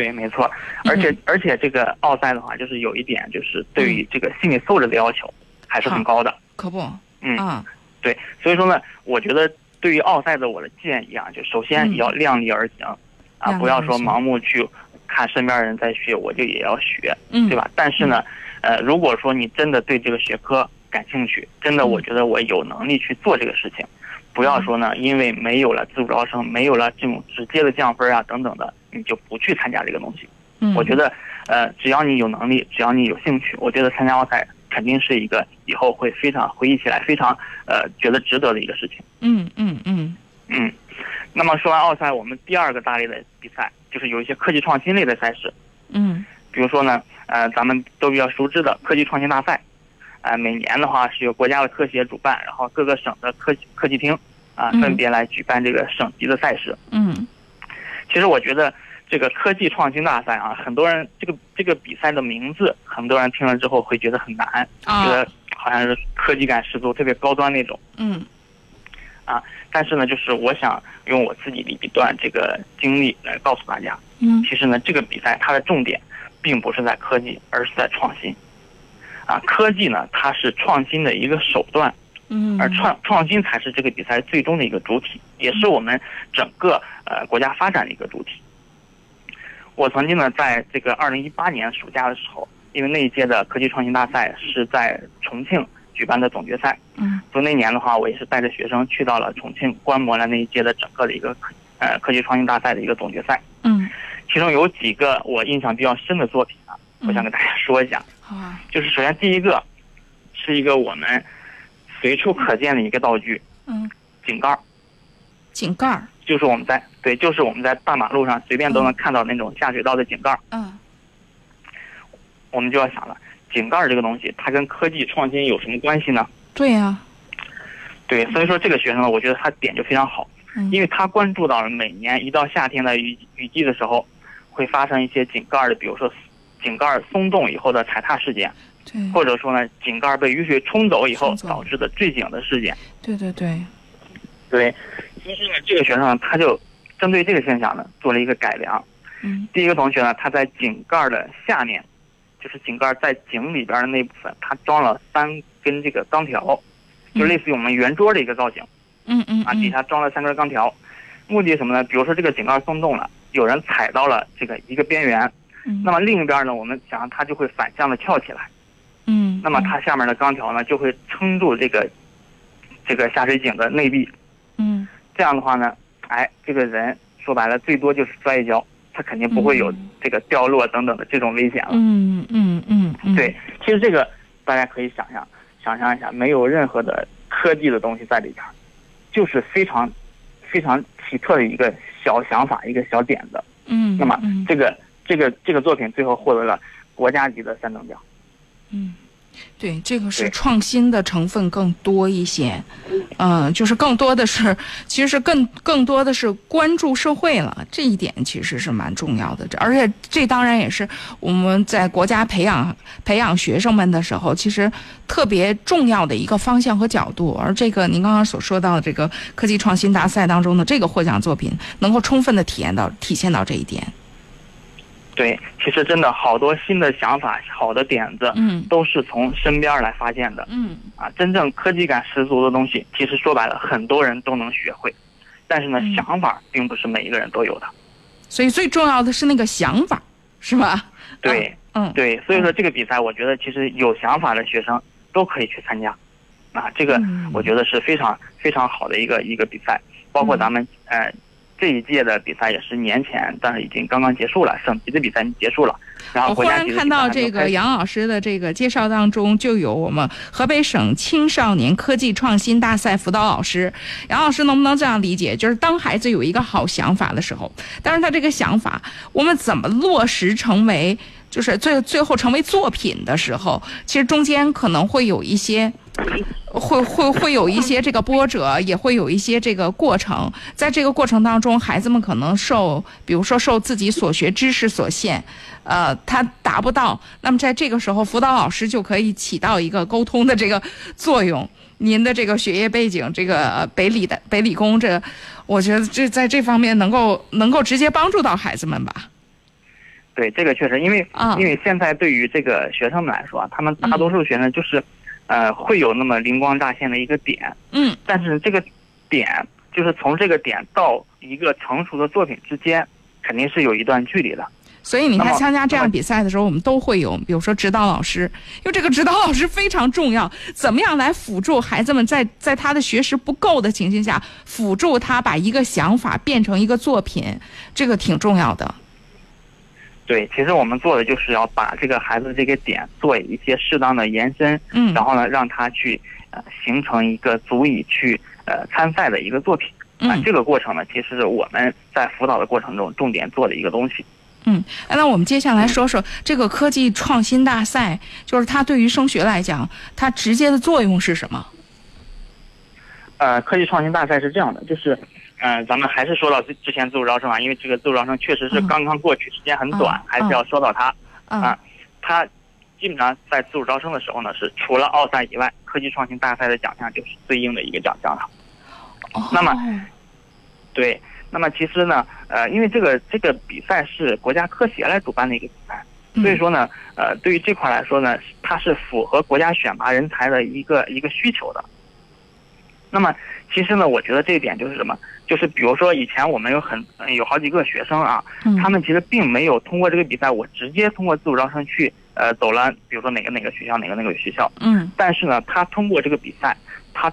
[SPEAKER 3] 对，没错，而且、而且这个奥赛的话，就是有一点，就是对于这个心理素质的要求还是很高的。
[SPEAKER 2] 可不，
[SPEAKER 3] 嗯，
[SPEAKER 2] 啊，
[SPEAKER 3] 对，所以说呢，我觉得对于奥赛的我的建议啊，就首先
[SPEAKER 2] 嗯
[SPEAKER 3] 要量力而行，啊，不要说盲目去看身边人在学，我就也要学，
[SPEAKER 2] 嗯，
[SPEAKER 3] 对？吧？但是呢，呃，如果说你真的对这个学科感兴趣，真的
[SPEAKER 2] 嗯
[SPEAKER 3] 我觉得我有能力去做这个事情，不要说呢，因为没有了自主招生，没有了这种直接的降分啊等等的，你就不去参加这个东西。
[SPEAKER 2] 嗯，
[SPEAKER 3] 我觉得，呃，只要你有能力，只要你有兴趣，我觉得参加奥赛肯定是一个以后会非常回忆起来非常呃觉得值得的一个事情。
[SPEAKER 2] 嗯嗯嗯
[SPEAKER 3] 嗯，那么说完奥赛，我们第二个大类的比赛就是有一些科技创新类的赛事，
[SPEAKER 2] 嗯
[SPEAKER 3] 比如说呢，呃，咱们都比较熟知的科技创新大赛，呃，每年的话是由国家的科协主办，然后各个省的科科技厅啊、
[SPEAKER 2] 嗯
[SPEAKER 3] 分别来举办这个省级的赛事。
[SPEAKER 2] 嗯
[SPEAKER 3] 其实我觉得这个科技创新大赛啊，很多人这个这个比赛的名字，很多人听了之后会觉得很难，觉
[SPEAKER 2] 啊
[SPEAKER 3] 得好像是科技感十足、特别高端那种。
[SPEAKER 2] 嗯啊
[SPEAKER 3] 但是呢，就是我想用我自己的一段这个经历来告诉大家，
[SPEAKER 2] 嗯
[SPEAKER 3] 其实呢，这个比赛它的重点并不是在科技，而是在创新。啊，科技呢，它是创新的一个手段，
[SPEAKER 2] 嗯，
[SPEAKER 3] 而创创新才是这个比赛最终的一个主体，也是我们整个呃国家发展的一个主体。我曾经呢，在这个二零一八年暑假的时候，因为那一届的科技创新大赛是在重庆举办的总决赛，
[SPEAKER 2] 嗯
[SPEAKER 3] 所以那年的话，我也是带着学生去到了重庆，观摩了那一届的整个的一个科呃科技创新大赛的一个总决赛。
[SPEAKER 2] 嗯
[SPEAKER 3] 其中有几个我印象比较深的作品啊，我想跟大家说一下。
[SPEAKER 2] 好啊
[SPEAKER 3] 就是首先第一个是一个我们随处可见的一个道具
[SPEAKER 2] 嗯
[SPEAKER 3] 井盖儿，
[SPEAKER 2] 井盖儿
[SPEAKER 3] 就是我们在对，就是我们在大马路上随便都能看到那种下水道的井盖儿。
[SPEAKER 2] 嗯
[SPEAKER 3] 我们就要想了，井盖儿这个东西，它跟科技创新有什么关系呢？
[SPEAKER 2] 对呀
[SPEAKER 3] 对，所以说这个学生呢，我觉得他点就非常好。
[SPEAKER 2] 嗯
[SPEAKER 3] 因为他关注到了每年一到夏天的雨雨季的时候，会发生一些井盖儿的，比如说井盖儿松动以后的踩踏事件，
[SPEAKER 2] 对
[SPEAKER 3] 或者说呢井盖被雨水冲走以后导致的坠井的事件。
[SPEAKER 2] 对对对
[SPEAKER 3] 对，所以说呢，这个学生他就针对这个现象呢做了一个改良。
[SPEAKER 2] 嗯
[SPEAKER 3] 第一个同学呢，他在井盖的下面，就是井盖在井里边的那部分，他装了三根这个钢条，就类似于我们圆桌的一个造型。
[SPEAKER 2] 嗯嗯
[SPEAKER 3] 啊，底
[SPEAKER 2] 嗯
[SPEAKER 3] 下装了三根钢条，目的什么呢？比如说这个井盖松动了，有人踩到了这个一个边缘，
[SPEAKER 2] 嗯
[SPEAKER 3] 那么另一边呢，我们想它就会反向的翘起来，
[SPEAKER 2] 嗯
[SPEAKER 3] 那么它下面的钢条呢就会撑住这个这个下水井的内壁。
[SPEAKER 2] 嗯，
[SPEAKER 3] 这样的话呢，哎，这个人说白了最多就是摔一跤，他肯定不会有这个掉落等等的这种危险了。
[SPEAKER 2] 嗯嗯嗯嗯，
[SPEAKER 3] 对，其实这个大家可以想象，想象一下，没有任何的科技的东西在里边，就是非常非常奇特的一个小想法，一个小点子。
[SPEAKER 2] 嗯，
[SPEAKER 3] 那么这个这个这个作品最后获得了国家级的三等奖。
[SPEAKER 2] 嗯。对，这个是创新的成分更多一些，嗯，就是更多的是，其实更更多的是关注社会了，这一点其实是蛮重要的。而且这当然也是我们在国家培养培养学生们的时候，其实特别重要的一个方向和角度。而这个您刚刚所说到的这个科技创新大赛当中的这个获奖作品，能够充分的体验到体现到这一点。
[SPEAKER 3] 对，其实真的好多新的想法、好的点子，
[SPEAKER 2] 嗯，
[SPEAKER 3] 都是从身边来发现的，
[SPEAKER 2] 嗯，
[SPEAKER 3] 啊，真正科技感十足的东西，其实说白了，很多人都能学会，但是呢，想法并不是每一个人都有的，
[SPEAKER 2] 所以最重要的是那个想法，是吧？
[SPEAKER 3] 对，
[SPEAKER 2] 嗯，
[SPEAKER 3] 对，所以说这个比赛，我觉得其实有想法的学生都可以去参加，啊，这个我觉得是非常非常好的一个一个比赛，包括咱们呃。这一届的比赛也是年前，但是已经刚刚结束了，省级的比赛结束了。然后
[SPEAKER 2] 我忽然看到这个杨老师的这个介绍当中，就有我们河北省青少年科技创新大赛辅导老师。杨老师能不能这样理解？就是当孩子有一个好想法的时候，但是他这个想法，我们怎么落实成为，就是最最后成为作品的时候，其实中间可能会有一些。会会会有一些这个波折，也会有一些这个过程。在这个过程当中，孩子们可能受，比如说受自己所学知识所限，呃，他达不到。那么在这个时候，辅导老师就可以起到一个沟通的这个作用。您的这个学业背景，这个北理的北理工，这我觉得这在这方面能够能够直接帮助到孩子们吧。
[SPEAKER 3] 对，这个确实，因为因为现在对于这个学生们来说，他们大多数学生就是。呃，会有那么灵光乍现的一个点，
[SPEAKER 2] 嗯，
[SPEAKER 3] 但是这个点就是从这个点到一个成熟的作品之间，肯定是有一段距离的。
[SPEAKER 2] 所以你看，参加这样比赛的时候，我们都会有，比如说指导老师，因为这个指导老师非常重要，怎么样来辅助孩子们在在他的学识不够的情形下，辅助他把一个想法变成一个作品，这个挺重要的。
[SPEAKER 3] 对，其实我们做的就是要把这个孩子这个点做一些适当的延伸，
[SPEAKER 2] 嗯，
[SPEAKER 3] 然后呢，让他去呃形成一个足以去呃参赛的一个作品，
[SPEAKER 2] 嗯，
[SPEAKER 3] 这个过程呢，其实是我们在辅导的过程中重点做的一个东西。
[SPEAKER 2] 嗯，那我们接下来说说这个科技创新大赛，就是它对于升学来讲，它直接的作用是什么？
[SPEAKER 3] 呃，科技创新大赛是这样的，就是。嗯，咱们还是说到之之前自主招生啊，因为这个自主招生确实是刚刚过去，时间很短，还是要说到它啊。它基本上在自主招生的时候呢，是除了奥赛以外，科技创新大赛的奖项就是对应的一个奖项了。那么，对，那么其实呢，呃，因为这个这个比赛是国家科协来主办的一个比赛，所以说呢，呃，对于这块来说呢，它是符合国家选拔人才的一个一个需求的。那么，其实呢，我觉得这一点就是什么？就是比如说，以前我们有很有好几个学生啊，他们其实并没有通过这个比赛，我直接通过自主招生去呃走了，比如说哪个哪个学校，哪个哪个学校。
[SPEAKER 2] 嗯。
[SPEAKER 3] 但是呢，他通过这个比赛，他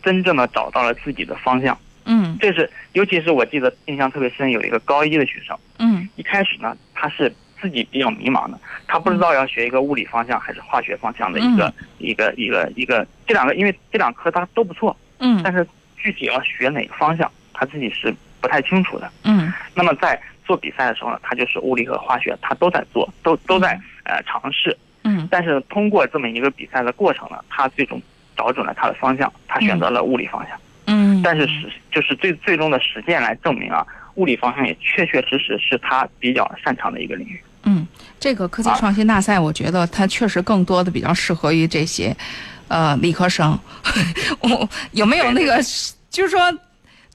[SPEAKER 3] 真正的找到了自己的方向。
[SPEAKER 2] 嗯。
[SPEAKER 3] 这是，尤其是我记得印象特别深，有一个高一的学生。
[SPEAKER 2] 嗯。
[SPEAKER 3] 一开始呢，他是自己比较迷茫的，他不知道要学一个物理方向还是化学方向的一个一个一个一个这两个，因为这两科他都不错。
[SPEAKER 2] 嗯。
[SPEAKER 3] 但是具体要学哪个方向？他自己是不太清楚的，
[SPEAKER 2] 嗯，
[SPEAKER 3] 那么在做比赛的时候呢，他就是物理和化学，他都在做，都都在呃尝试，
[SPEAKER 2] 嗯，
[SPEAKER 3] 但是通过这么一个比赛的过程呢，他最终找准了他的方向，他选择了物理方向，
[SPEAKER 2] 嗯，
[SPEAKER 3] 但是实就是最最终的实践来证明啊，物理方向也确确实实是他比较擅长的一个领域，
[SPEAKER 2] 嗯，这个科技创新大赛，我觉得它确实更多的比较适合于这些，呃，理科生，我有没有那个，就是说。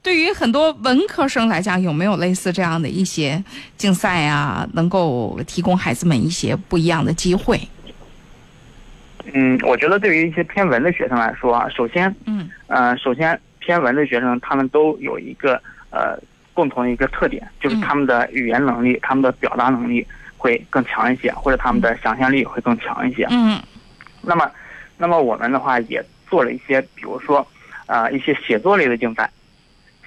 [SPEAKER 2] 对于很多文科生来讲，有没有类似这样的一些竞赛啊，能够提供孩子们一些不一样的机会？
[SPEAKER 3] 嗯，我觉得对于一些偏文的学生来说啊，首先，
[SPEAKER 2] 嗯，
[SPEAKER 3] 呃，首先偏文的学生他们都有一个呃共同的一个特点，就是他们的语言能力、他们的表达能力会更强一些，或者他们的想象力会更强一些。
[SPEAKER 2] 嗯，
[SPEAKER 3] 那么，那么我们的话也做了一些，比如说。啊、一些写作类的竞赛。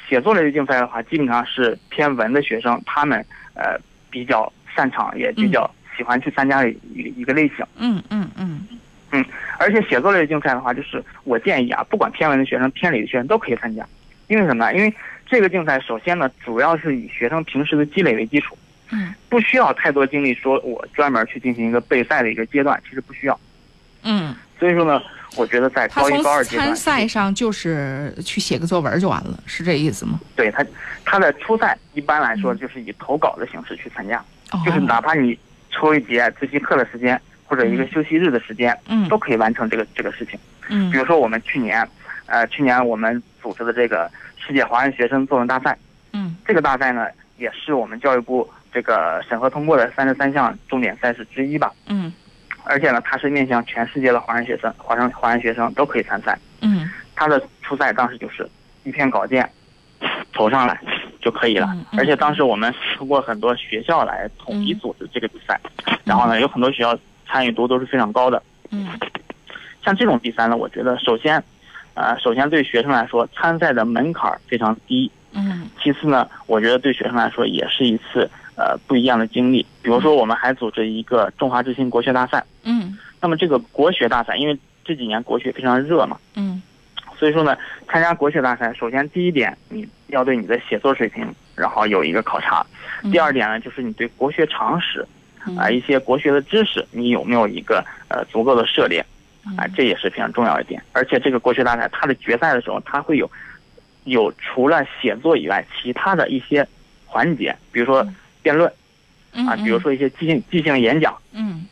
[SPEAKER 3] 写作类的竞赛的话，基本上是偏文的学生，他们呃比较擅长，也比较喜欢去参加的一一个类型。
[SPEAKER 2] 嗯嗯嗯
[SPEAKER 3] 而且写作类的竞赛的话，就是我建议啊，不管偏文的学生、偏理的学生都可以参加，因为什么呢？因为这个竞赛首先呢，主要是以学生平时的积累为基础，
[SPEAKER 2] 嗯
[SPEAKER 3] 不需要太多精力，说我专门去进行一个备赛的一个阶段，其实不需要。
[SPEAKER 2] 嗯，
[SPEAKER 3] 所以说呢，我觉得在高一、高二阶段
[SPEAKER 2] 参，赛上就是去写个作文就完了，是这意思吗？
[SPEAKER 3] 对他他的初赛一般来说就是以投稿的形式去参加，
[SPEAKER 2] 哦，
[SPEAKER 3] 就是哪怕你抽一节自习课的时间或者一个休息日的时间，
[SPEAKER 2] 嗯
[SPEAKER 3] 都可以完成这个这个事情。
[SPEAKER 2] 嗯
[SPEAKER 3] 比如说我们去年，呃，去年我们组织的这个世界华人学生作文大赛，
[SPEAKER 2] 嗯
[SPEAKER 3] 这个大赛呢，也是我们教育部这个审核通过的三十三项重点赛事之一吧。
[SPEAKER 2] 嗯
[SPEAKER 3] 而且呢，它是面向全世界的华人学生，华人华人学生都可以参赛。
[SPEAKER 2] 嗯
[SPEAKER 3] 它的初赛当时就是一篇稿件投上来就可以了
[SPEAKER 2] 嗯，嗯
[SPEAKER 3] 而且当时我们通过很多学校来统一组织这个比赛，然后呢，有很多学校参与度都是非常高的。
[SPEAKER 2] 嗯
[SPEAKER 3] 像这种比赛呢，我觉得首先，呃，首先对学生来说，参赛的门槛儿非常低。
[SPEAKER 2] 嗯
[SPEAKER 3] 其次呢，我觉得对学生来说也是一次呃不一样的经历。比如说，我们还组织一个中华之星国学大赛。
[SPEAKER 2] 嗯。
[SPEAKER 3] 那么这个国学大赛，因为这几年国学非常热嘛，
[SPEAKER 2] 嗯。
[SPEAKER 3] 所以说呢，参加国学大赛，首先第一点，你要对你的写作水平，然后有一个考察；
[SPEAKER 2] 嗯，
[SPEAKER 3] 第二点呢，就是你对国学常识
[SPEAKER 2] 嗯。
[SPEAKER 3] 啊、一些国学的知识，你有没有一个呃足够的涉猎。
[SPEAKER 2] 嗯。
[SPEAKER 3] 啊、这也是非常重要一点。而且这个国学大赛，它的决赛的时候，它会有有除了写作以外，其他的一些环节，比如说
[SPEAKER 2] 嗯
[SPEAKER 3] 辩论
[SPEAKER 2] 嗯
[SPEAKER 3] 啊，比如说一些即兴即兴演讲。
[SPEAKER 2] 嗯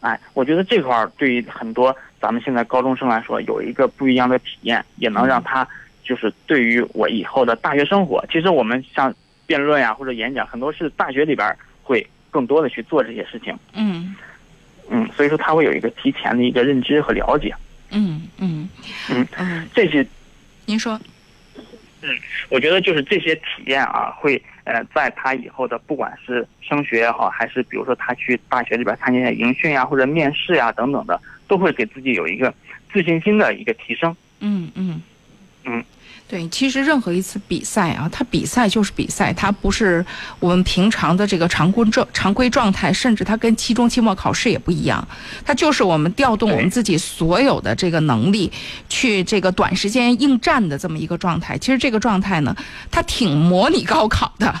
[SPEAKER 3] 哎，我觉得这块儿对于很多咱们现在高中生来说，有一个不一样的体验，也能让他就是对于我以后的大学生活，其实我们像辩论呀、或者演讲，很多是大学里边儿会更多的去做这些事情。
[SPEAKER 2] 嗯
[SPEAKER 3] 嗯，所以说他会有一个提前的一个认知和了解。
[SPEAKER 2] 嗯嗯
[SPEAKER 3] 嗯
[SPEAKER 2] 嗯，
[SPEAKER 3] 这些
[SPEAKER 2] 您说嗯
[SPEAKER 3] 我觉得就是这些体验啊，会呃，在他以后的不管是升学也好，还是比如说他去大学里边参加迎训呀，或者面试呀等等的，都会给自己有一个自信心的一个提升。
[SPEAKER 2] 嗯嗯
[SPEAKER 3] 嗯。
[SPEAKER 2] 对，其实任何一次比赛啊，它比赛就是比赛，它不是我们平常的这个常规状常规状态，甚至它跟期中、期末考试也不一样，它就是我们调动我们自己所有的这个能力，去这个短时间应战的这么一个状态。其实这个状态呢，它挺模拟高考的，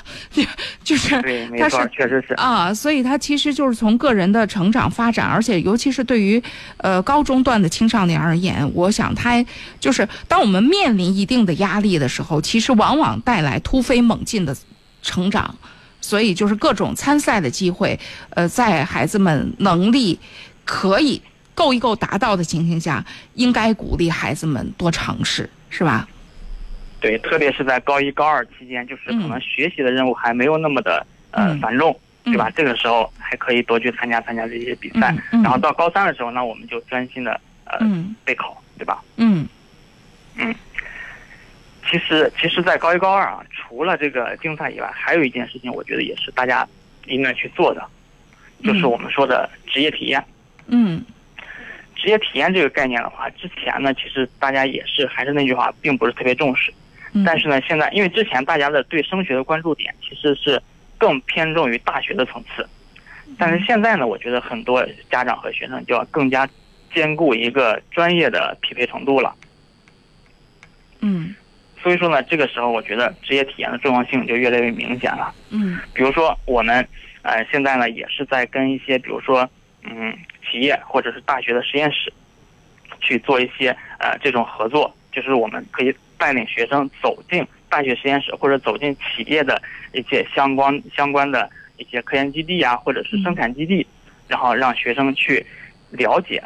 [SPEAKER 2] 就是
[SPEAKER 3] 对，没
[SPEAKER 2] 它是，
[SPEAKER 3] 确实是。
[SPEAKER 2] 啊，所以它其实就是从个人的成长发展，而且尤其是对于呃高中段的青少年而言，我想它就是当我们面临一定的压力的时候，其实往往带来突飞猛进的成长。所以就是各种参赛的机会，呃，在孩子们能力可以够一够达到的情形下，应该鼓励孩子们多尝试，是吧？
[SPEAKER 3] 对，特别是在高一、高二期间，就是可
[SPEAKER 2] 嗯
[SPEAKER 3] 能学习的任务还没有那么的呃
[SPEAKER 2] 嗯
[SPEAKER 3] 繁重，对吧
[SPEAKER 2] 嗯？
[SPEAKER 3] 这个时候还可以多去参加参加这些比赛然后到高三的时候，那我们就专心的呃
[SPEAKER 2] 嗯
[SPEAKER 3] 备考，对吧？
[SPEAKER 2] 嗯嗯
[SPEAKER 3] 其实，其实，在高一、高二啊，除了这个竞赛以外，还有一件事情，我觉得也是大家应该去做的，就是
[SPEAKER 2] 嗯
[SPEAKER 3] 我们说的职业体验。
[SPEAKER 2] 嗯
[SPEAKER 3] 职业体验这个概念的话，之前呢，其实大家也是还是那句话，并不是特别重视。
[SPEAKER 2] 嗯，
[SPEAKER 3] 但是呢，现在因为之前大家的对升学的关注点其实是更偏重于大学的层次，但是现在呢，我觉得很多家长和学生就要更加兼顾一个专业的匹配程度了。
[SPEAKER 2] 嗯
[SPEAKER 3] 所以说呢，这个时候我觉得职业体验的重要性就越来越明显了。
[SPEAKER 2] 嗯。
[SPEAKER 3] 比如说我们呃现在呢也是在跟一些比如说嗯企业或者是大学的实验室去做一些呃这种合作，就是我们可以带领学生走进大学实验室或者走进企业的一些相关相关的一些科研基地啊，或者是生产基地，然后让学生去了解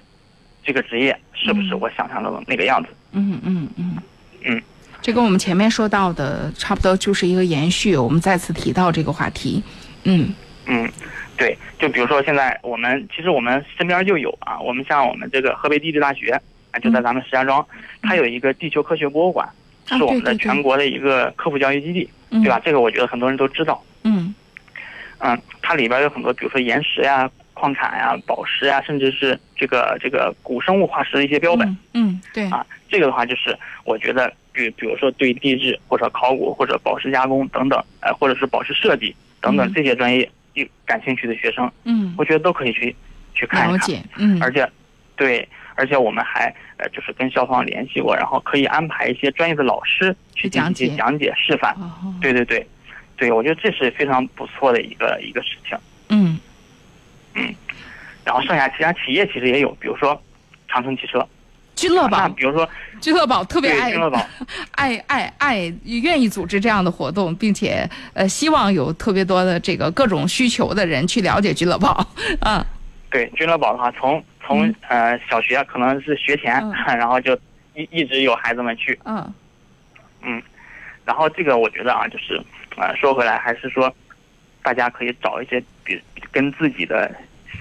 [SPEAKER 3] 这个职业是不是
[SPEAKER 2] 嗯。
[SPEAKER 3] 我想象中的那个样子。
[SPEAKER 2] 嗯嗯嗯。
[SPEAKER 3] 嗯，
[SPEAKER 2] 这跟我们前面说到的差不多就是一个延续。我们再次提到这个话题，嗯
[SPEAKER 3] 嗯，对，就比如说现在我们其实我们身边就有啊，我们像我们这个河北地质大学啊，就在咱们石家庄，它有一个地球科学博物馆，
[SPEAKER 2] 啊
[SPEAKER 3] 是我们的全国的一个科普教育基地，
[SPEAKER 2] 嗯，
[SPEAKER 3] 对吧？？这个我觉得很多人都知道。
[SPEAKER 2] 嗯
[SPEAKER 3] 嗯，它里边有很多，比如说岩石呀、矿产呀、宝石呀，甚至是这个这个古生物化石的一些标本。
[SPEAKER 2] 嗯，嗯对
[SPEAKER 3] 啊，这个的话就是我觉得，比比如说对地质或者考古或者宝石加工等等，呃，或者是宝石设计等等
[SPEAKER 2] 嗯
[SPEAKER 3] 这些专业有感兴趣的学生，
[SPEAKER 2] 嗯
[SPEAKER 3] 我觉得都可以去去看一看。
[SPEAKER 2] 了解，嗯
[SPEAKER 3] 而且，对，而且我们还呃就是跟校方联系过，然后可以安排一些专业的老师去进行一些
[SPEAKER 2] 讲解
[SPEAKER 3] 讲解示范。
[SPEAKER 2] 哦
[SPEAKER 3] 对对对，对我觉得这是非常不错的一个一个事情。
[SPEAKER 2] 嗯
[SPEAKER 3] 然后剩下其他企业其实也有，比如说长城汽车，
[SPEAKER 2] 君乐宝，
[SPEAKER 3] 比如说
[SPEAKER 2] 君乐宝特别爱
[SPEAKER 3] 君乐宝，
[SPEAKER 2] 爱 爱爱愿意组织这样的活动，并且呃希望有特别多的这个各种需求的人去了解君乐宝，嗯
[SPEAKER 3] 对君乐宝的话，从从、
[SPEAKER 2] 嗯。
[SPEAKER 3] 呃小学可能是学前，
[SPEAKER 2] 嗯。
[SPEAKER 3] 然后就一一直有孩子们去，
[SPEAKER 2] 嗯。
[SPEAKER 3] 然后这个我觉得啊，就是呃说回来还是说，大家可以找一些比跟自己的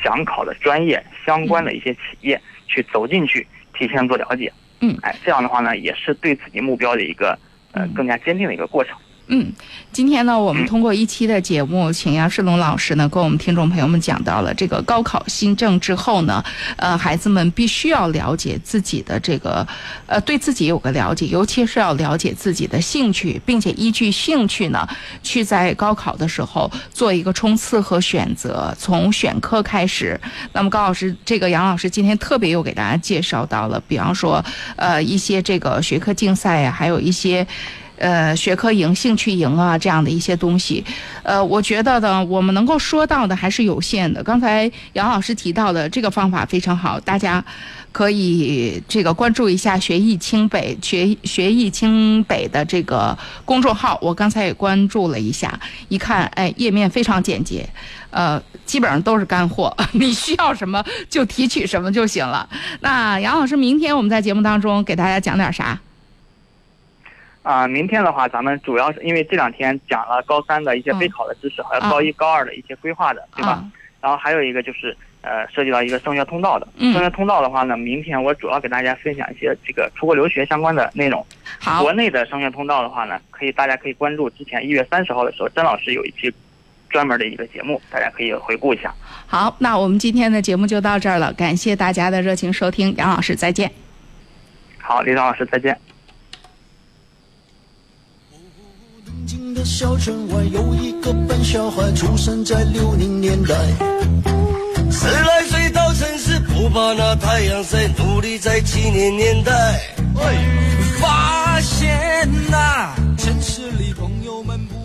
[SPEAKER 3] 想考的专业相关的一些企业、去走进去，提前做了解。
[SPEAKER 2] 嗯
[SPEAKER 3] 哎，这样的话呢，也是对自己目标的一个呃
[SPEAKER 2] 嗯
[SPEAKER 3] 更加坚定的一个过程。
[SPEAKER 2] 嗯，今天呢，我们通过一期的节目，请杨世龙老师呢，跟我们听众朋友们讲到了这个高考新政之后呢，呃，孩子们必须要了解自己的这个，呃，对自己有个了解，尤其是要了解自己的兴趣，并且依据兴趣呢，去在高考的时候做一个冲刺和选择，从选科开始。那么高老师，这个杨老师今天特别又给大家介绍到了，比方说，呃，一些这个学科竞赛呀、还有一些。呃，学科营、兴趣营啊，这样的一些东西，呃，我觉得呢，我们能够说到的还是有限的。刚才杨老师提到的这个方法非常好，大家可以这个关注一下学艺清北学学艺清北的这个公众号，我刚才也关注了一下，一看，哎，页面非常简洁，呃，基本上都是干货，你需要什么就提取什么就行了。那杨老师，明天我们在节目当中给大家讲点啥？
[SPEAKER 3] 啊、明天的话，咱们主要是因为这两天讲了高三的一些
[SPEAKER 2] 嗯
[SPEAKER 3] 备考的知识，还有
[SPEAKER 2] 啊
[SPEAKER 3] 高一、高二的一些规划的，对吧？
[SPEAKER 2] 啊，
[SPEAKER 3] 然后还有一个就是呃，涉及到一个升学通道的。
[SPEAKER 2] 嗯
[SPEAKER 3] 升学通道的话呢，明天我主要给大家分享一些这个出国留学相关的内容。
[SPEAKER 2] 好
[SPEAKER 3] 国，内的升学通道的话呢，可以大家可以关注之前一月三十号的时候，甄老师有一期专门的一个节目，大家可以回顾一下。
[SPEAKER 2] 好，那我们今天的节目就到这儿了，感谢大家的热情收听，杨老师再见。
[SPEAKER 3] 好，李张老师再见。
[SPEAKER 4] 静的小城外有一个笨小孩，出生在六零年代。十来岁到城市，不怕那太阳晒，努力在七零年代。发现呐、城市里朋友们。